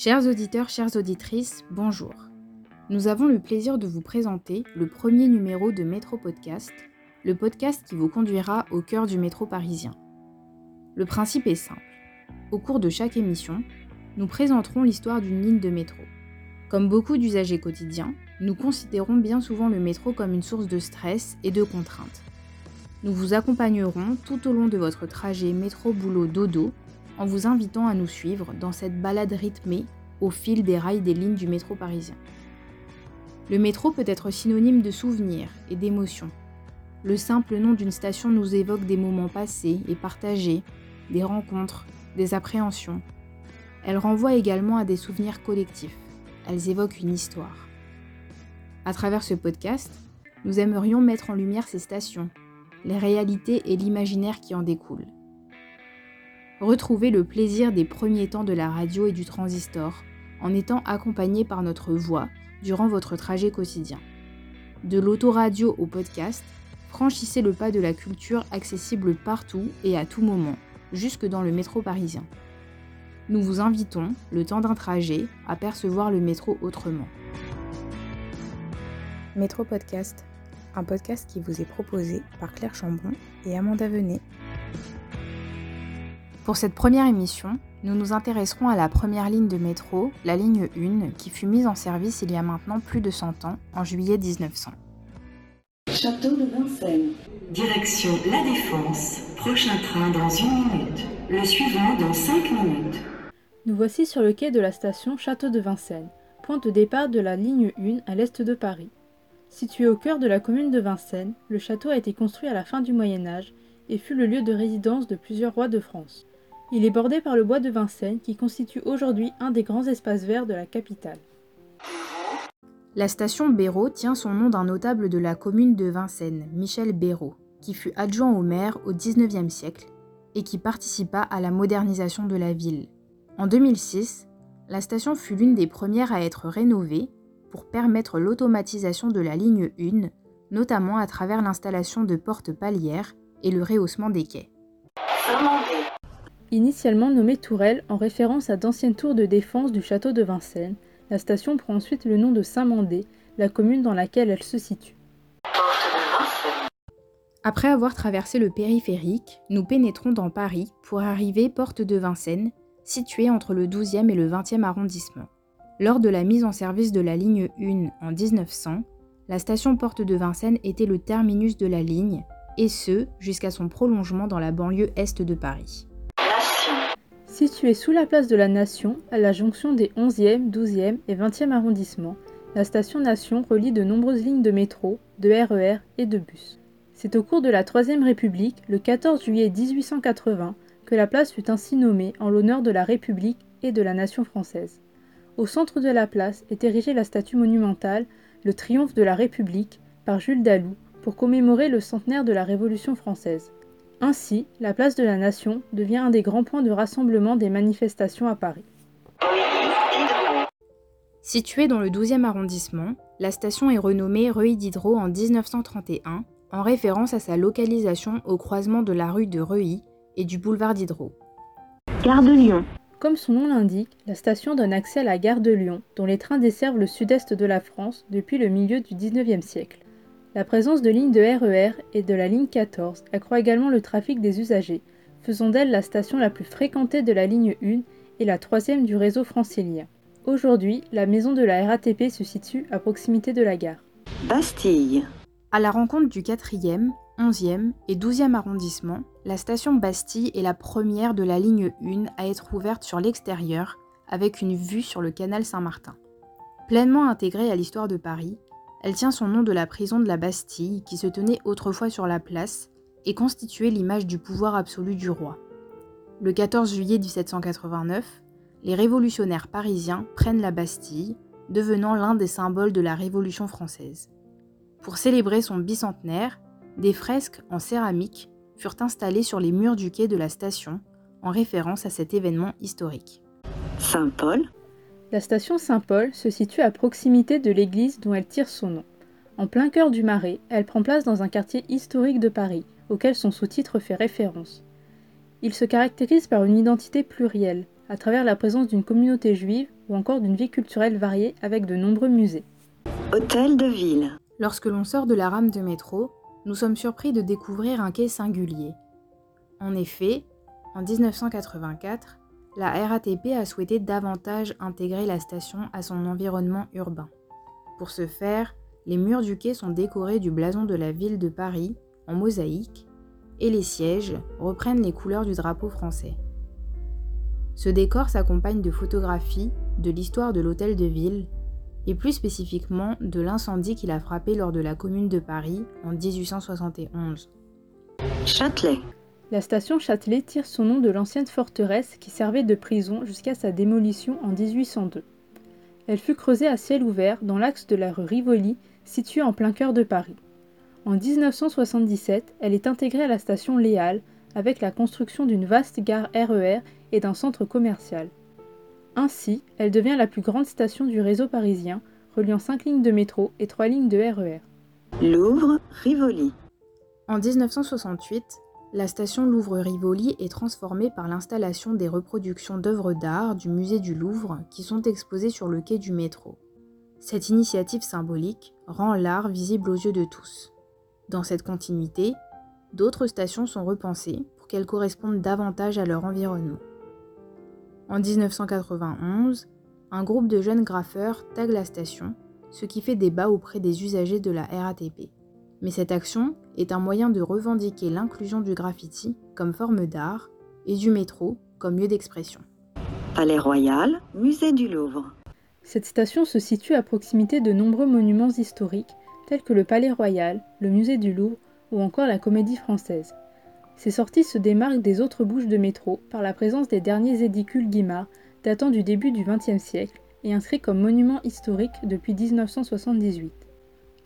Chers auditeurs, chères auditrices, bonjour. Nous avons le plaisir de vous présenter le premier numéro de Métro Podcast, le podcast qui vous conduira au cœur du métro parisien. Le principe est simple. Au cours de chaque émission, nous présenterons l'histoire d'une ligne de métro. Comme beaucoup d'usagers quotidiens, nous considérons bien souvent le métro comme une source de stress et de contraintes. Nous vous accompagnerons tout au long de votre trajet métro-boulot-dodo en vous invitant à nous suivre dans cette balade rythmée au fil des rails des lignes du métro parisien. Le métro peut être synonyme de souvenirs et d'émotions. Le simple nom d'une station nous évoque des moments passés et partagés, des rencontres, des appréhensions. Elle renvoie également à des souvenirs collectifs. Elles évoquent une histoire. À travers ce podcast, nous aimerions mettre en lumière ces stations, les réalités et l'imaginaire qui en découlent. Retrouvez le plaisir des premiers temps de la radio et du transistor en étant accompagné par notre voix durant votre trajet quotidien. De l'autoradio au podcast, franchissez le pas de la culture accessible partout et à tout moment, jusque dans le métro parisien. Nous vous invitons, le temps d'un trajet, à percevoir le métro autrement. Métro Podcast un podcast qui vous est proposé par Claire Chambon et Amanda Venet. Pour cette première émission, nous nous intéresserons à la première ligne de métro, la ligne 1, qui fut mise en service il y a maintenant plus de 100 ans, en juillet 1900. Château de Vincennes. Direction La Défense. Prochain train dans une minute. Le suivant dans cinq minutes. Nous voici sur le quai de la station Château de Vincennes, point de départ de la ligne 1 à l'est de Paris. Situé au cœur de la commune de Vincennes, le château a été construit à la fin du Moyen Âge et fut le lieu de résidence de plusieurs rois de France. Il est bordé par le bois de Vincennes qui constitue aujourd'hui un des grands espaces verts de la capitale. La station Béraud tient son nom d'un notable de la commune de Vincennes, Michel Béraud, qui fut adjoint au maire au XIXe siècle et qui participa à la modernisation de la ville. En 2006, la station fut l'une des premières à être rénovée pour permettre l'automatisation de la ligne 1, notamment à travers l'installation de portes palières et le rehaussement des quais. Initialement nommée Tourelle en référence à d'anciennes tours de défense du château de Vincennes, la station prend ensuite le nom de Saint-Mandé, la commune dans laquelle elle se situe. Après avoir traversé le périphérique, nous pénétrons dans Paris pour arriver porte de Vincennes, située entre le 12e et le 20e arrondissement. Lors de la mise en service de la ligne 1 en 1900, la station Porte de Vincennes était le terminus de la ligne, et ce, jusqu'à son prolongement dans la banlieue est de Paris. Située sous la place de la Nation, à la jonction des 11e, 12e et 20e arrondissements, la station Nation relie de nombreuses lignes de métro, de RER e et de bus. C'est au cours de la Troisième République, le 14 juillet 1880, que la place fut ainsi nommée en l'honneur de la République et de la nation française. Au centre de la place est érigée la statue monumentale Le triomphe de la République par Jules Dalou pour commémorer le centenaire de la Révolution française. Ainsi, la place de la Nation devient un des grands points de rassemblement des manifestations à Paris. Située dans le 12e arrondissement, la station est renommée Reuilly Diderot en 1931 en référence à sa localisation au croisement de la rue de Reuilly et du boulevard Diderot. Gare de Lyon. Comme son nom l'indique, la station donne accès à la gare de Lyon, dont les trains desservent le sud-est de la France depuis le milieu du XIXe siècle. La présence de lignes de RER e et de la ligne 14 accroît également le trafic des usagers, faisant d'elle la station la plus fréquentée de la ligne 1 et la troisième du réseau francilien. Aujourd'hui, la maison de la RATP se situe à proximité de la gare. Bastille. À la rencontre du 4e, 11e et 12e arrondissement, la station Bastille est la première de la ligne 1 à être ouverte sur l'extérieur avec une vue sur le canal Saint-Martin. Pleinement intégrée à l'histoire de Paris, elle tient son nom de la prison de la Bastille qui se tenait autrefois sur la place et constituait l'image du pouvoir absolu du roi. Le 14 juillet 1789, les révolutionnaires parisiens prennent la Bastille, devenant l'un des symboles de la Révolution française. Pour célébrer son bicentenaire, des fresques en céramique furent installées sur les murs du quai de la station en référence à cet événement historique. Saint-Paul? La station Saint-Paul se situe à proximité de l'église dont elle tire son nom. En plein cœur du Marais, elle prend place dans un quartier historique de Paris, auquel son sous-titre fait référence. Il se caractérise par une identité plurielle, à travers la présence d'une communauté juive ou encore d'une vie culturelle variée avec de nombreux musées. Hôtel de ville. Lorsque l'on sort de la rame de métro, nous sommes surpris de découvrir un quai singulier. En effet, en 1984, la RATP a souhaité davantage intégrer la station à son environnement urbain. Pour ce faire, les murs du quai sont décorés du blason de la ville de Paris en mosaïque et les sièges reprennent les couleurs du drapeau français. Ce décor s'accompagne de photographies de l'histoire de l'hôtel de ville et plus spécifiquement de l'incendie qu'il a frappé lors de la Commune de Paris en 1871. Châtelet. La station Châtelet tire son nom de l'ancienne forteresse qui servait de prison jusqu'à sa démolition en 1802. Elle fut creusée à ciel ouvert dans l'axe de la rue Rivoli, située en plein cœur de Paris. En 1977, elle est intégrée à la station Léal avec la construction d'une vaste gare RER et d'un centre commercial. Ainsi, elle devient la plus grande station du réseau parisien, reliant 5 lignes de métro et 3 lignes de RER. Louvre, Rivoli. En 1968, la station Louvre-Rivoli est transformée par l'installation des reproductions d'œuvres d'art du musée du Louvre qui sont exposées sur le quai du métro. Cette initiative symbolique rend l'art visible aux yeux de tous. Dans cette continuité, d'autres stations sont repensées pour qu'elles correspondent davantage à leur environnement. En 1991, un groupe de jeunes graffeurs tague la station, ce qui fait débat auprès des usagers de la RATP. Mais cette action est un moyen de revendiquer l'inclusion du graffiti comme forme d'art et du métro comme lieu d'expression. Palais Royal, Musée du Louvre. Cette station se situe à proximité de nombreux monuments historiques tels que le Palais Royal, le Musée du Louvre ou encore la Comédie Française. Ces sorties se démarquent des autres bouches de métro par la présence des derniers édicules Guimard datant du début du XXe siècle et inscrits comme monument historique depuis 1978.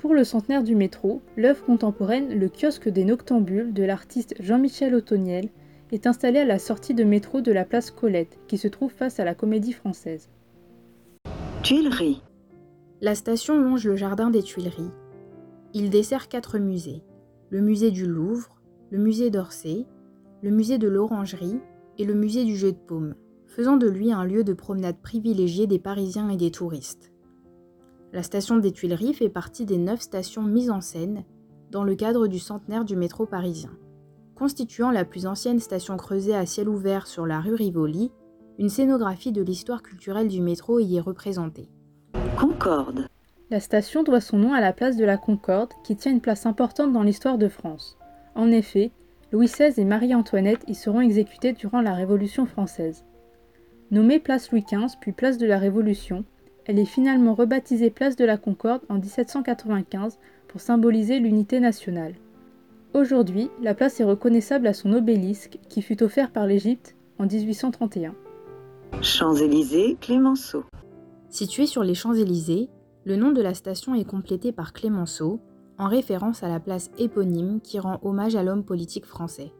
Pour le centenaire du métro, l'œuvre contemporaine Le kiosque des noctambules de l'artiste Jean-Michel Autoniel est installée à la sortie de métro de la place Colette, qui se trouve face à la Comédie Française. Tuileries. La station longe le jardin des Tuileries. Il dessert quatre musées le musée du Louvre, le musée d'Orsay, le musée de l'Orangerie et le musée du jeu de paume, faisant de lui un lieu de promenade privilégié des Parisiens et des touristes. La station des Tuileries fait partie des neuf stations mises en scène dans le cadre du centenaire du métro parisien. Constituant la plus ancienne station creusée à ciel ouvert sur la rue Rivoli, une scénographie de l'histoire culturelle du métro y est représentée. Concorde. La station doit son nom à la place de la Concorde, qui tient une place importante dans l'histoire de France. En effet, Louis XVI et Marie-Antoinette y seront exécutés durant la Révolution française. Nommée place Louis XV puis place de la Révolution, elle est finalement rebaptisée place de la Concorde en 1795 pour symboliser l'unité nationale. Aujourd'hui, la place est reconnaissable à son obélisque qui fut offert par l'Égypte en 1831. Champs-Élysées, Clémenceau. Située sur les Champs-Élysées, le nom de la station est complété par Clémenceau, en référence à la place éponyme qui rend hommage à l'homme politique français.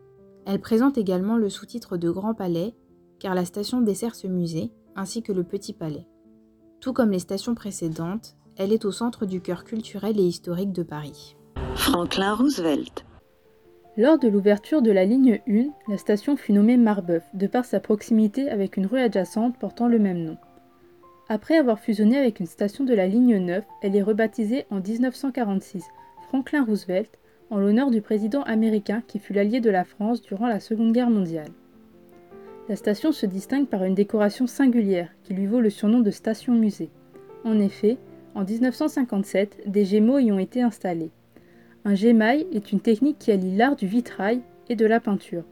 Elle présente également le sous-titre de Grand Palais, car la station dessert ce musée, ainsi que le Petit Palais. Tout comme les stations précédentes, elle est au centre du cœur culturel et historique de Paris. Franklin Roosevelt. Lors de l'ouverture de la ligne 1, la station fut nommée Marbeuf, de par sa proximité avec une rue adjacente portant le même nom. Après avoir fusionné avec une station de la ligne 9, elle est rebaptisée en 1946 Franklin Roosevelt en l'honneur du président américain qui fut l'allié de la France durant la Seconde Guerre mondiale. La station se distingue par une décoration singulière qui lui vaut le surnom de station musée. En effet, en 1957, des gémeaux y ont été installés. Un gémail est une technique qui allie l'art du vitrail et de la peinture.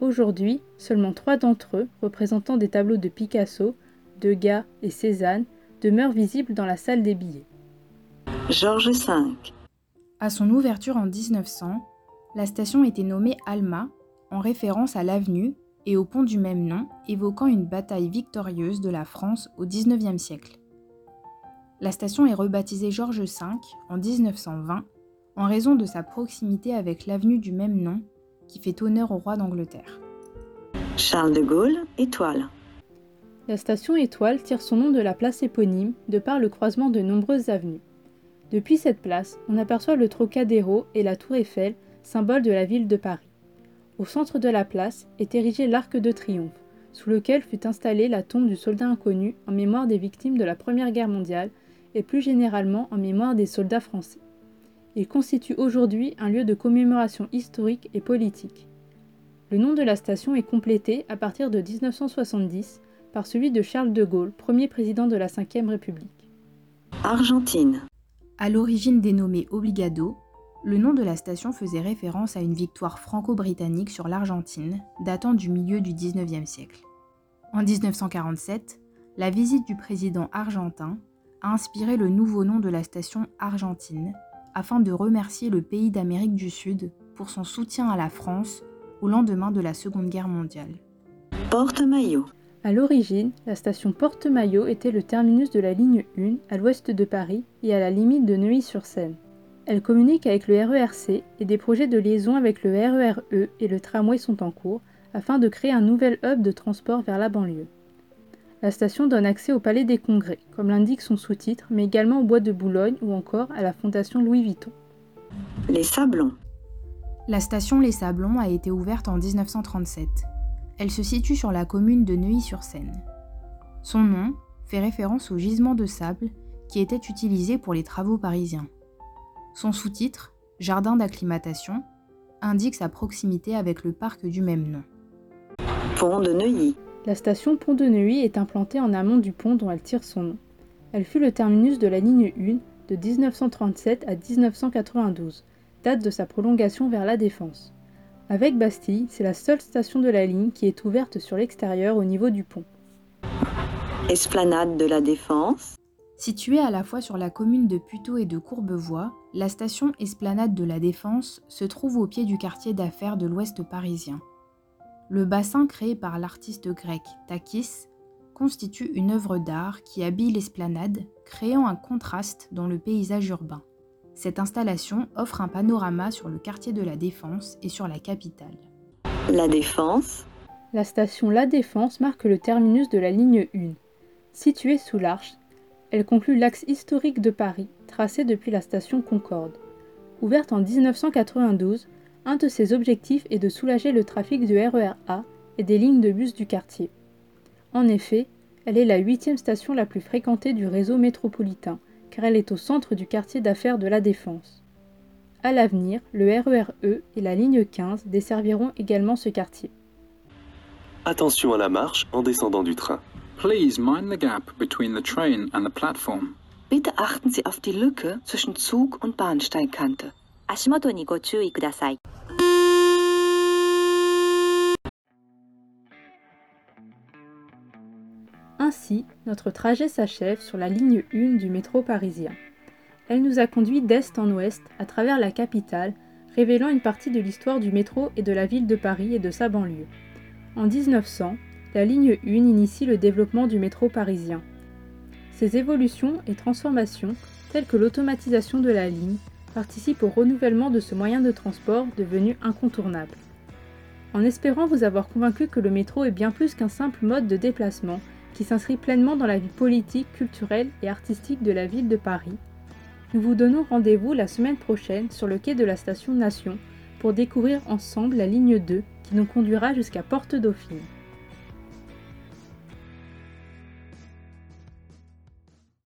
Aujourd'hui, seulement trois d'entre eux, représentant des tableaux de Picasso, Degas et Cézanne, demeurent visibles dans la salle des billets. Georges V. À son ouverture en 1900, la station était nommée Alma, en référence à l'avenue et au pont du même nom, évoquant une bataille victorieuse de la France au XIXe siècle. La station est rebaptisée Georges V en 1920 en raison de sa proximité avec l'avenue du même nom qui fait honneur au roi d'Angleterre. Charles de Gaulle, Étoile. La station Étoile tire son nom de la place éponyme de par le croisement de nombreuses avenues. Depuis cette place, on aperçoit le Trocadéro et la Tour Eiffel, symbole de la ville de Paris. Au centre de la place est érigé l'Arc de Triomphe, sous lequel fut installée la tombe du soldat inconnu en mémoire des victimes de la Première Guerre mondiale et plus généralement en mémoire des soldats français. Il constitue aujourd'hui un lieu de commémoration historique et politique. Le nom de la station est complété à partir de 1970 par celui de Charles de Gaulle, premier président de la Ve République. Argentine. À l'origine dénommée Obligado, le nom de la station faisait référence à une victoire franco-britannique sur l'Argentine, datant du milieu du XIXe siècle. En 1947, la visite du président argentin a inspiré le nouveau nom de la station Argentine, afin de remercier le pays d'Amérique du Sud pour son soutien à la France au lendemain de la Seconde Guerre mondiale. Porte-Maillot. À l'origine, la station Porte-Maillot était le terminus de la ligne 1 à l'ouest de Paris et à la limite de Neuilly-sur-Seine. Elle communique avec le RERC et des projets de liaison avec le RERE e et le tramway sont en cours afin de créer un nouvel hub de transport vers la banlieue. La station donne accès au Palais des Congrès, comme l'indique son sous-titre, mais également au Bois de Boulogne ou encore à la Fondation Louis Vuitton. Les Sablons. La station Les Sablons a été ouverte en 1937. Elle se situe sur la commune de Neuilly-sur-Seine. Son nom fait référence au gisement de sable qui était utilisé pour les travaux parisiens. Son sous-titre, Jardin d'acclimatation, indique sa proximité avec le parc du même nom. Pont de Neuilly. La station Pont de Neuilly est implantée en amont du pont dont elle tire son nom. Elle fut le terminus de la ligne 1 de 1937 à 1992, date de sa prolongation vers la Défense. Avec Bastille, c'est la seule station de la ligne qui est ouverte sur l'extérieur au niveau du pont. Esplanade de la Défense. Située à la fois sur la commune de Puteaux et de Courbevoie, la station Esplanade de la Défense se trouve au pied du quartier d'affaires de l'ouest parisien. Le bassin créé par l'artiste grec Takis constitue une œuvre d'art qui habille l'esplanade, créant un contraste dans le paysage urbain. Cette installation offre un panorama sur le quartier de la Défense et sur la capitale. La Défense. La station La Défense marque le terminus de la ligne 1. Située sous l'Arche, elle conclut l'axe historique de Paris, tracé depuis la station Concorde. Ouverte en 1992, un de ses objectifs est de soulager le trafic du RER A et des lignes de bus du quartier. En effet, elle est la huitième station la plus fréquentée du réseau métropolitain, car elle est au centre du quartier d'affaires de la Défense. À l'avenir, le RER E et la ligne 15 desserviront également ce quartier. Attention à la marche en descendant du train. Please mind the gap between the train and the platform. Bitte achten Sie auf die Lücke zwischen Zug und Bahnsteigkante. 足元にご注意ください。 Ainsi, notre trajet s'achève sur la ligne 1 du métro parisien. Elle nous a conduit d'est en ouest à travers la capitale, révélant une partie de l'histoire du métro et de la ville de Paris et de sa banlieue. En 1900, la ligne 1 initie le développement du métro parisien. Ces évolutions et transformations, telles que l'automatisation de la ligne, participent au renouvellement de ce moyen de transport devenu incontournable. En espérant vous avoir convaincu que le métro est bien plus qu'un simple mode de déplacement qui s'inscrit pleinement dans la vie politique, culturelle et artistique de la ville de Paris, nous vous donnons rendez-vous la semaine prochaine sur le quai de la station Nation pour découvrir ensemble la ligne 2 qui nous conduira jusqu'à Porte Dauphine.